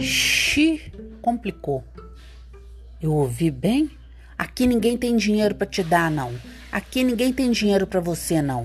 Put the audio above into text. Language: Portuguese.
Xi, complicou. Eu ouvi bem? Aqui ninguém tem dinheiro para te dar, não. Aqui ninguém tem dinheiro para você, não.